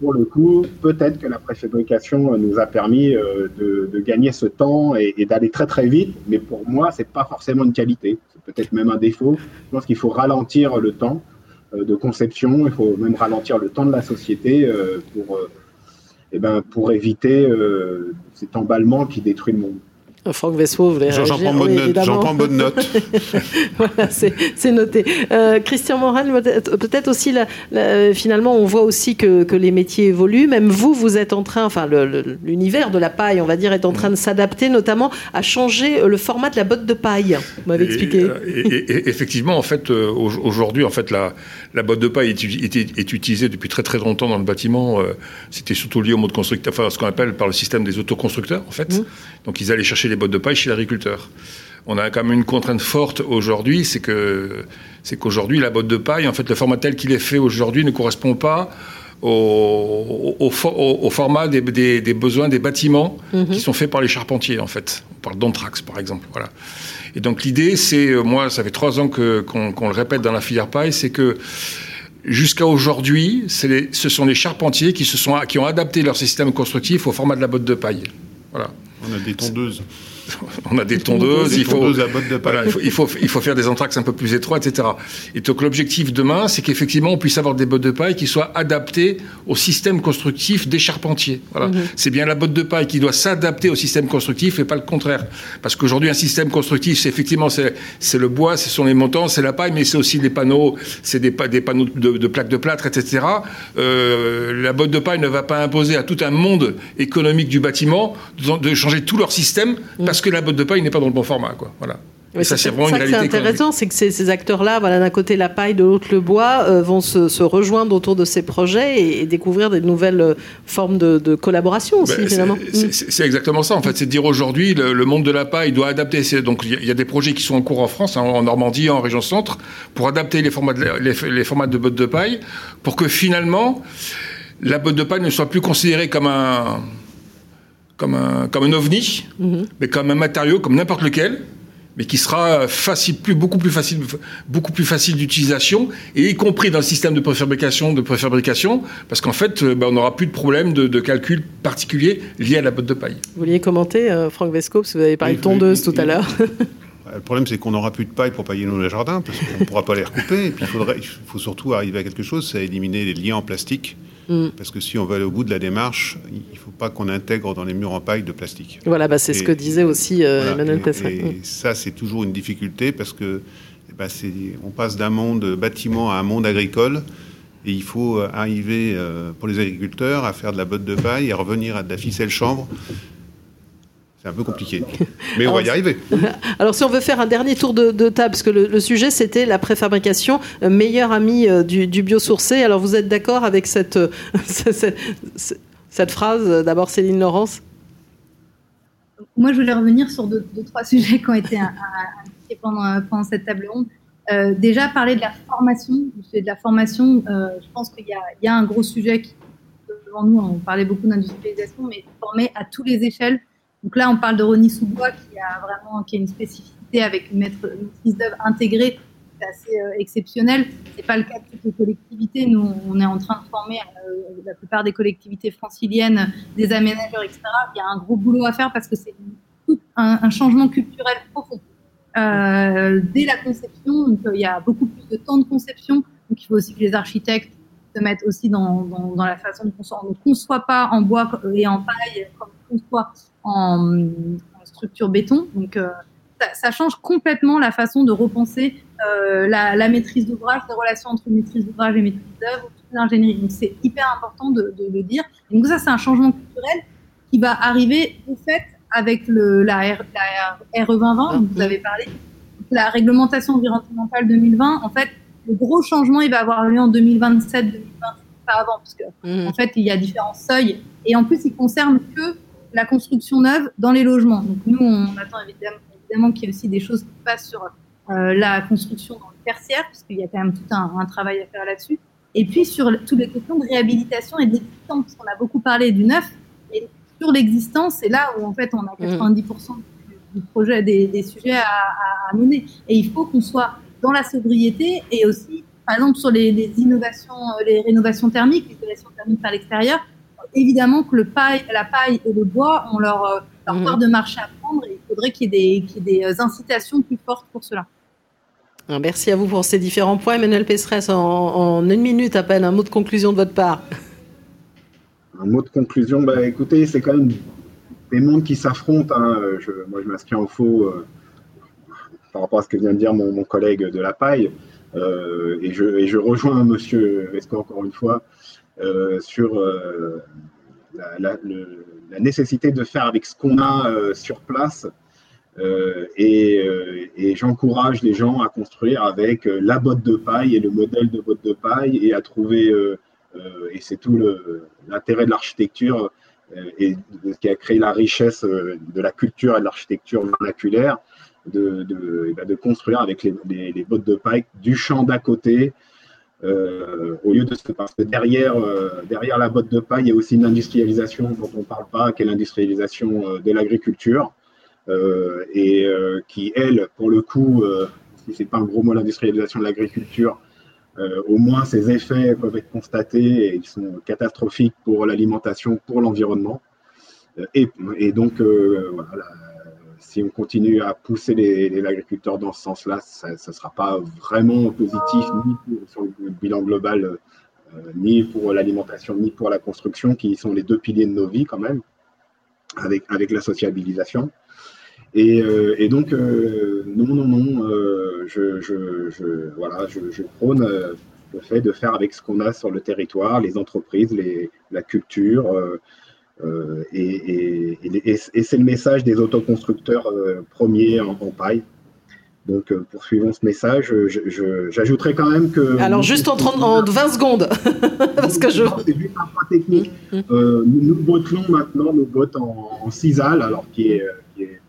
pour le coup, peut-être que la préfabrication nous a permis de, gagner ce temps et, d'aller très très vite, mais pour moi, c'est pas forcément une qualité peut-être même un défaut. Je pense qu'il faut ralentir le temps euh, de conception, il faut même ralentir le temps de la société euh, pour, euh, eh ben, pour éviter cet emballement qui détruit le monde. Franck vous voulez J'en prends, bonne note. J'en prends bonne note. voilà, c'est noté. Euh, Christian Moral, peut-être aussi, la, finalement, on voit aussi que, que, les métiers évoluent. Même vous, vous êtes en train, enfin, l'univers de la paille, on va dire, est en train de s'adapter, notamment à changer le format de la botte de paille. Vous m'avez expliqué. Et, effectivement, en fait, euh, aujourd'hui, en fait, la, la botte de paille est, est, utilisée depuis très très longtemps dans le bâtiment. Euh, c'était surtout lié au mode constructeur, enfin, ce qu'on appelle par le système des autoconstructeurs, en fait. Mmh. Donc, ils allaient chercher les bottes de paille chez l'agriculteur. On a quand même une contrainte forte aujourd'hui, c'est que c'est qu'aujourd'hui la botte de paille, en fait, le format tel qu'il est fait aujourd'hui ne correspond pas au, au, format des, besoins des bâtiments mhm. qui sont faits par les charpentiers, en fait. On parle d'anthrax, par exemple. Voilà. Et donc l'idée, c'est, euh, moi, ça fait trois ans qu'on le répète dans la filière paille, c'est que jusqu'à aujourd'hui, ce sont les charpentiers qui, se sont, qui ont adapté leur système constructif au format de la botte de paille. Voilà. On a des tondeuses. [LAUGHS] on a des tondeuses, il, faut, il, faut, il, faut, faire des entraxes un peu plus étroits, etc. Et donc l'objectif demain, c'est qu'effectivement on puisse avoir des bottes de paille qui soient adaptées au système constructif des charpentiers. Voilà. Mhm. C'est bien la botte de paille qui doit s'adapter au système constructif et pas le contraire. Parce qu'aujourd'hui un système constructif, c'est effectivement c'est le bois, ce sont les montants, c'est la paille, mais c'est aussi des panneaux, c'est des, des, panneaux de, plaques de plâtre, etc. Euh, la botte de paille ne va pas imposer à tout un monde économique du bâtiment de, changer tout leur système. Mhm parce que la botte de paille n'est pas dans le bon format. Quoi. Voilà. ça, c'est vraiment une C'est intéressant, c'est que ces, acteurs-là, voilà, d'un côté la paille, de l'autre le bois, euh, vont se, rejoindre autour de ces projets et, découvrir des nouvelles euh, formes de, collaboration aussi, ben, finalement. C'est exactement ça, en fait. C'est de dire aujourd'hui, le, monde de la paille doit adapter. Donc, il y, a des projets qui sont en cours en France, hein, en Normandie, en région centre, pour adapter les formats de, les, formats de bottes de paille, pour que finalement, la botte de paille ne soit plus considérée comme un comme un, comme un ovni, mhm. mais comme un matériau, comme n'importe lequel, mais qui sera facile, plus, beaucoup plus facile, beaucoup plus facile d'utilisation, et y compris dans le système de préfabrication, de préfabrication, parce qu'en fait, euh, bah, on n'aura plus de problème de, calcul particulier lié à la botte de paille. Vous vouliez commenter, euh, Franck Vesco, vous avez parlé de tondeuse tout à l'heure. [LAUGHS] Le problème, c'est qu'on n'aura plus de paille pour pailler nos jardins, parce qu'on ne pourra pas les recouper. Et puis, il, faudrait, il faut surtout arriver à quelque chose, c'est éliminer les liens en plastique Mm. Parce que si on va aller au bout de la démarche, il ne faut pas qu'on intègre dans les murs en paille de plastique. Voilà, bah, c'est ce que disait aussi euh, Emmanuel Tesseret. Et, mm. ça, c'est toujours une difficulté parce que eh ben, on passe d'un monde bâtiment à un monde agricole. Et il faut euh, arriver, euh, pour les agriculteurs, à faire de la botte de paille et revenir à de la ficelle chambre. C'est un peu compliqué, [LAUGHS] mais on va y arriver. [LAUGHS] Alors, si on veut faire un dernier tour de, table, parce que le, sujet c'était la préfabrication, euh, meilleur ami euh, du, biosourcé. Alors, vous êtes d'accord avec cette, euh, [LAUGHS] cette, phrase D'abord, Céline Laurence? Moi, je voulais revenir sur deux, trois sujets qui ont été indiqués pendant, pendant cette table ronde. déjà, parler de la formation. De la formation, je pense qu'il y, y, a un gros sujet qui, devant nous, on parlait beaucoup d'industrialisation, mais former à toutes les échelles donc là, on parle de Rony Soubois qui a vraiment qui a une spécificité avec une, maîtrise d'œuvre intégrée c'est assez euh, exceptionnel. C'est pas le cas de toutes les collectivités. Nous, on est en train de former euh, la plupart des collectivités franciliennes, des aménageurs, etc. Il y a un gros boulot à faire parce que c'est tout un, changement culturel profond. Euh, dès la conception, donc, il y a beaucoup plus de temps de conception. Donc il faut aussi que les architectes se mettent aussi dans, dans, dans la façon de construire. On ne conçoit pas en bois et en paille comme on conçoit en, structure béton. Donc, euh, ça, change complètement la façon de repenser euh, la, maîtrise d'ouvrage, les relations entre maîtrise d'ouvrage et maîtrise d'œuvre, l'ingénierie. Donc, c'est hyper important de, le dire. donc, ça, c'est un changement culturel qui va arriver, au fait, avec le, la, R, RE 2020, dont vous avez parlé. La réglementation environnementale 2020, en fait, le gros changement, il va avoir lieu en 2027, 2020, pas avant, parce que, mmh. en fait, il y a différents seuils. Et en plus, il concerne que la construction neuve dans les logements. Donc nous, on attend évidemment, qu'il y ait aussi des choses qui passent sur euh, la construction dans le tertiaire, parce qu'il y a quand même tout un, travail à faire là-dessus. Et puis sur toutes les questions de réhabilitation et de l'existant, parce qu'on a beaucoup parlé du neuf, et sur l'existant, c'est là où en fait on a 90% mmh. du, projet, des, sujets à, mener. Et il faut qu'on soit dans la sobriété et aussi, par exemple, sur les, les innovations, les rénovations thermiques, les rénovations thermiques par l'extérieur, évidemment que le paille, la paille et le bois ont leur, euh, leur mhm. part de marché à prendre et il faudrait qu'il y ait des, euh, incitations plus fortes pour cela. Merci à vous pour ces différents points. Emmanuel Pesseresse, en, une minute à peine, un mot de conclusion de votre part. Un mot de conclusion, bah, écoutez, c'est quand même des mondes qui s'affrontent. Hein. moi, je m'inscris en faux par rapport à ce que vient de dire mon, collègue de la paille. et, je, et je rejoins Monsieur Vesco encore une fois sur la, nécessité de faire avec ce qu'on a sur place. Euh, euh, et, j'encourage les gens à construire avec euh, la botte de paille et le modèle de botte de paille et à trouver, et c'est tout l'intérêt de l'architecture et ce qui a créé la richesse de la culture et de l'architecture vernaculaire, de, ben, construire avec les, bottes de paille du champ d'à côté, au lieu de se parce que derrière, derrière la botte de paille, il y a aussi une industrialisation dont on ne parle pas, qui est l'industrialisation de l'agriculture. Euh, et euh, qui, elle, pour le coup, euh, si c'est pas un gros mot, l'industrialisation de l'agriculture, au moins ces effets peuvent être constatés et ils sont catastrophiques pour l'alimentation, pour l'environnement. Et, et, donc, voilà, si on continue à pousser les, agriculteurs dans ce sens-là, ça ne sera pas vraiment positif ni sur le bilan global, ni pour l'alimentation, ni pour la construction, qui sont les deux piliers de nos vies quand même, avec, avec la sociabilisation. Et, euh, donc, euh, non, non, non, euh, je, voilà, je prône le fait de faire avec ce qu'on a sur le territoire, les entreprises, les, la culture. Euh, et, et, et, et c'est le message des autoconstructeurs premiers en, en, paille. Donc, poursuivons ce message. J'ajouterais quand même que. Alors, juste en, 30, en 20 secondes, [LAUGHS] parce que je. C'est juste un point technique. Mmh, mmh. Euh, nous, bottelons maintenant nos bottes en, en alors qui est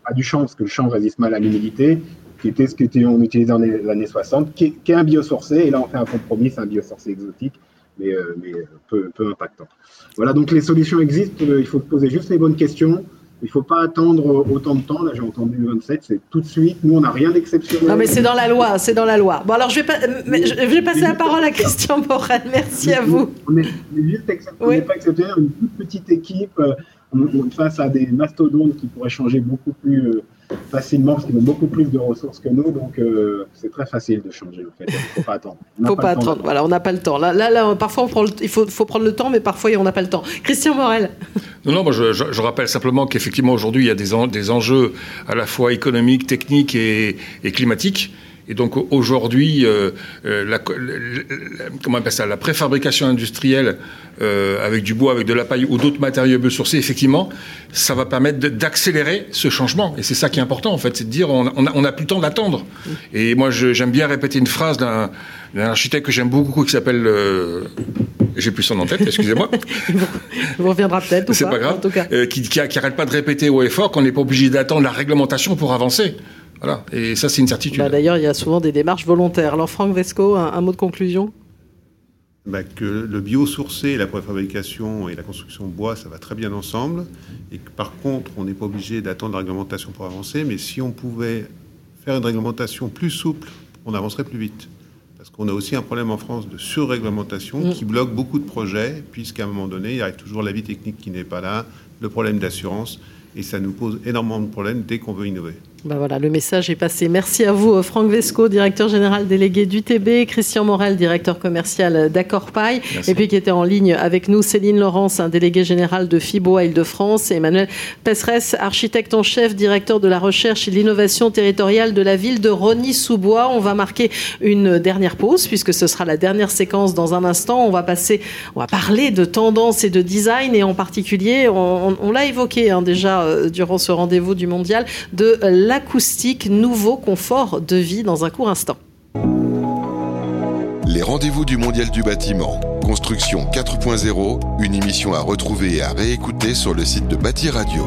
pas du chanvre, parce que le chanvre résiste mal à l'humidité, qui était ce qu'on utilisait dans les années 60, qui est, un biosourcé, et là on fait un compromis, c'est un biosourcé exotique, mais, euh, mais peu, peu, impactant. Voilà, donc les solutions existent, euh, il faut poser juste les bonnes questions. Il ne faut pas attendre autant de temps. Là, j'ai entendu 27, c'est tout de suite. Nous, on n'a rien d'exceptionnel. Non, mais c'est dans la loi, c'est dans la loi. Bon, alors, je vais, je vais passer la parole à Christian Morel. Merci à vous. On n'est pas exceptionnel, une toute petite équipe. Face à des mastodontes qui pourraient changer beaucoup plus euh, facilement parce qu'ils ont beaucoup plus de ressources que nous. Donc, euh, c'est très facile de changer, en fait. Il [LAUGHS] ne faut pas attendre. Il ne faut pas, attendre. Voilà, on n'a pas le temps. Là, là, là parfois, il faut, faut, prendre le temps, mais parfois, on n'a pas le temps. Christian Morel. Non, non, moi, je, je, rappelle simplement qu'effectivement, aujourd'hui, il y a des, des enjeux à la fois économiques, techniques et, et climatiques. Et donc aujourd'hui, euh, euh la, comment on appelle ça, la préfabrication industrielle euh, avec du bois, avec de la paille ou d'autres matériaux biosourcés, effectivement, ça va permettre d'accélérer ce changement. Et c'est ça qui est important, en fait, c'est de dire on n'a on a plus le temps d'attendre. Et moi, j'aime bien répéter une phrase d'un architecte que j'aime beaucoup qui s'appelle j'ai plus son en tête, excusez-moi. [LAUGHS] Il reviendra peut-être. C'est pas, grave. En tout cas. Qui, qui, qui, arrête pas de répéter haut et fort qu'on n'est pas obligé d'attendre la réglementation pour avancer. Voilà. Et ça, c'est une certitude. Bah, d'ailleurs, il y a souvent des démarches volontaires. Alors, Franck Vesco, un, mot de conclusion? Bah, que le biosourcé, la préfabrication et la construction de bois, ça va très bien ensemble. Et que par contre, on n'est pas obligé d'attendre la réglementation pour avancer. Mais si on pouvait faire une réglementation plus souple, on avancerait plus vite. Parce qu'on a aussi un problème en France de surréglementation mm. qui bloque beaucoup de projets, puisqu'à un moment donné, il y a toujours l'avis technique qui n'est pas là, le problème d'assurance, et ça nous pose énormément de problèmes dès qu'on veut innover. Ben voilà, le message est passé. Merci à vous, Franck Vesco, directeur général délégué d'UTB, Christian Morel, directeur commercial d'Accorpaille, et puis qui était en ligne avec nous, Céline Laurence, un délégué général de FIBO à Île-de-France, et Emmanuel Pesseresse, architecte en chef, directeur de la recherche et de l'innovation territoriale de la ville de Rony-sous-Bois. On va marquer une dernière pause, puisque ce sera la dernière séquence dans un instant. On va passer, on va parler de tendance et de design, et en particulier, on, l'a évoqué hein, déjà euh, durant ce rendez-vous du mondial, de la acoustique, nouveau confort de vie dans un court instant. Les rendez-vous du Mondial du bâtiment. Construction 4.0, une émission à retrouver et à réécouter sur le site de Bâti Radio.